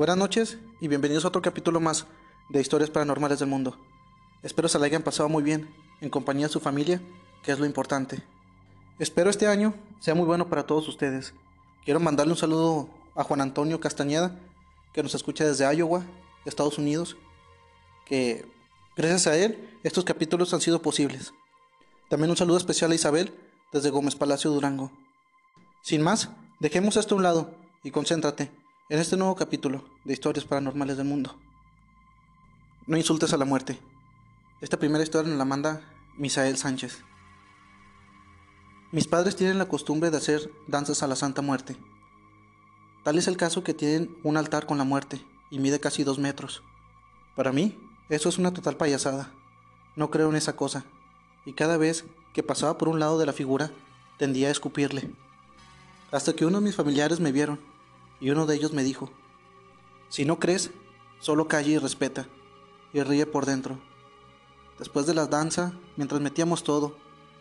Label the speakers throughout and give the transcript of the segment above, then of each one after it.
Speaker 1: Buenas noches y bienvenidos a otro capítulo más de Historias Paranormales del Mundo. Espero se la hayan pasado muy bien, en compañía de su familia, que es lo importante. Espero este año sea muy bueno para todos ustedes. Quiero mandarle un saludo a Juan Antonio Castañeda, que nos escucha desde Iowa, Estados Unidos, que gracias a él estos capítulos han sido posibles. También un saludo especial a Isabel desde Gómez Palacio Durango. Sin más, dejemos esto a un lado y concéntrate en este nuevo capítulo de Historias Paranormales del Mundo. No insultes a la muerte. Esta primera historia nos la manda Misael Sánchez. Mis padres tienen la costumbre de hacer danzas a la Santa Muerte. Tal es el caso que tienen un altar con la muerte y mide casi dos metros. Para mí, eso es una total payasada. No creo en esa cosa. Y cada vez que pasaba por un lado de la figura, tendía a escupirle. Hasta que uno de mis familiares me vieron y uno de ellos me dijo, si no crees, solo calla y respeta, y ríe por dentro. Después de la danza, mientras metíamos todo,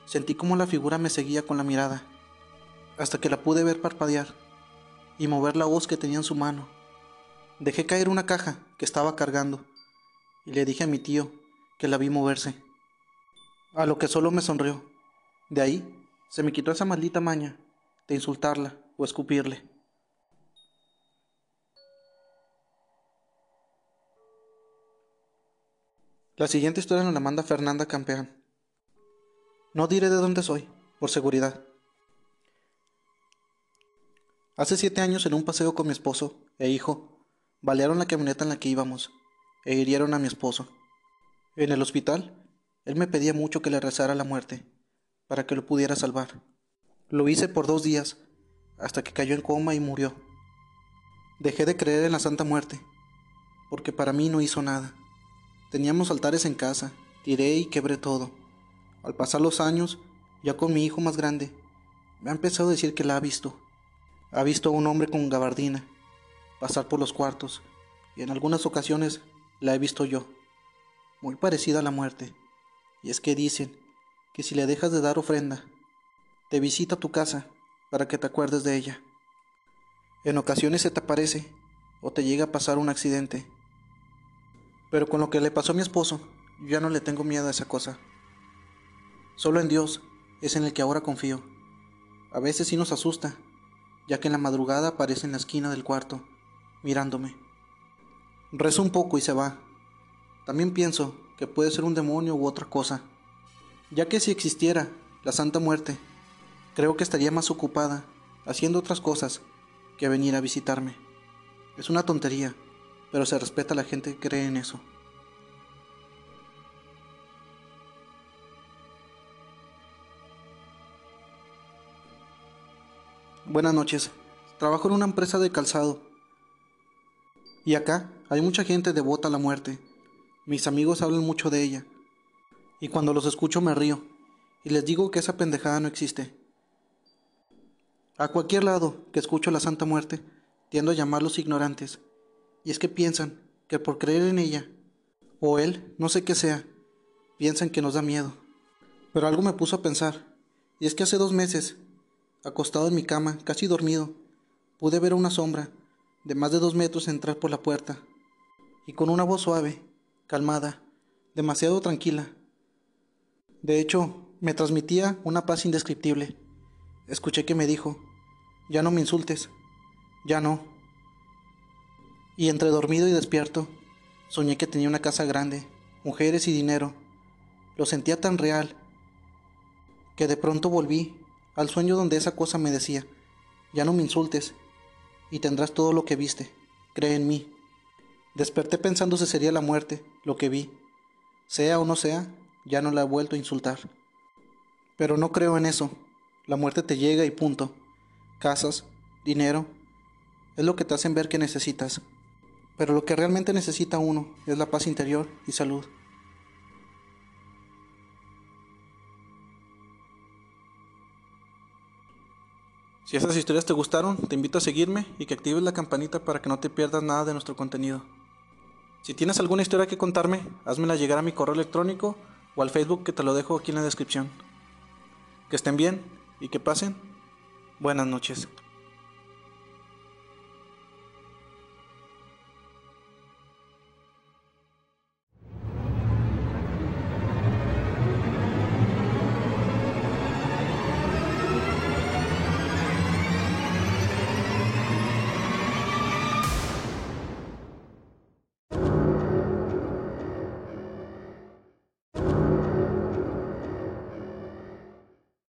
Speaker 1: sentí como la figura me seguía con la mirada, hasta que la pude ver parpadear y mover la voz que tenía en su mano. Dejé caer una caja que estaba cargando y le dije a mi tío que la vi moverse, a lo que solo me sonrió. De ahí se me quitó esa maldita maña de insultarla o escupirle. La siguiente historia nos la manda Fernanda Campeán. No diré de dónde soy, por seguridad. Hace siete años en un paseo con mi esposo e hijo, balearon la camioneta en la que íbamos e hirieron a mi esposo. En el hospital, él me pedía mucho que le rezara la muerte, para que lo pudiera salvar. Lo hice por dos días, hasta que cayó en coma y murió. Dejé de creer en la Santa Muerte, porque para mí no hizo nada. Teníamos altares en casa, tiré y quebré todo. Al pasar los años, ya con mi hijo más grande, me ha empezado a decir que la ha visto. Ha visto a un hombre con gabardina pasar por los cuartos y en algunas ocasiones la he visto yo, muy parecida a la muerte. Y es que dicen que si le dejas de dar ofrenda, te visita tu casa para que te acuerdes de ella. En ocasiones se te aparece o te llega a pasar un accidente pero con lo que le pasó a mi esposo, yo ya no le tengo miedo a esa cosa. Solo en Dios es en el que ahora confío. A veces sí nos asusta, ya que en la madrugada aparece en la esquina del cuarto, mirándome. Rezo un poco y se va. También pienso que puede ser un demonio u otra cosa, ya que si existiera la Santa Muerte, creo que estaría más ocupada haciendo otras cosas que venir a visitarme. Es una tontería pero se respeta a la gente que cree en eso. Buenas noches. Trabajo en una empresa de calzado. Y acá hay mucha gente devota a la muerte. Mis amigos hablan mucho de ella. Y cuando los escucho me río. Y les digo que esa pendejada no existe. A cualquier lado que escucho la Santa Muerte, tiendo a llamarlos ignorantes y es que piensan que por creer en ella, o él, no sé qué sea, piensan que nos da miedo. Pero algo me puso a pensar, y es que hace dos meses, acostado en mi cama, casi dormido, pude ver una sombra de más de dos metros entrar por la puerta, y con una voz suave, calmada, demasiado tranquila. De hecho, me transmitía una paz indescriptible. Escuché que me dijo, ya no me insultes, ya no y entre dormido y despierto, soñé que tenía una casa grande, mujeres y dinero. Lo sentía tan real que de pronto volví al sueño donde esa cosa me decía, ya no me insultes y tendrás todo lo que viste, cree en mí. Desperté pensando si sería la muerte lo que vi. Sea o no sea, ya no la he vuelto a insultar. Pero no creo en eso. La muerte te llega y punto. Casas, dinero, es lo que te hacen ver que necesitas. Pero lo que realmente necesita uno es la paz interior y salud. Si estas historias te gustaron, te invito a seguirme y que actives la campanita para que no te pierdas nada de nuestro contenido. Si tienes alguna historia que contarme, házmela llegar a mi correo electrónico o al Facebook que te lo dejo aquí en la descripción. Que estén bien y que pasen buenas noches.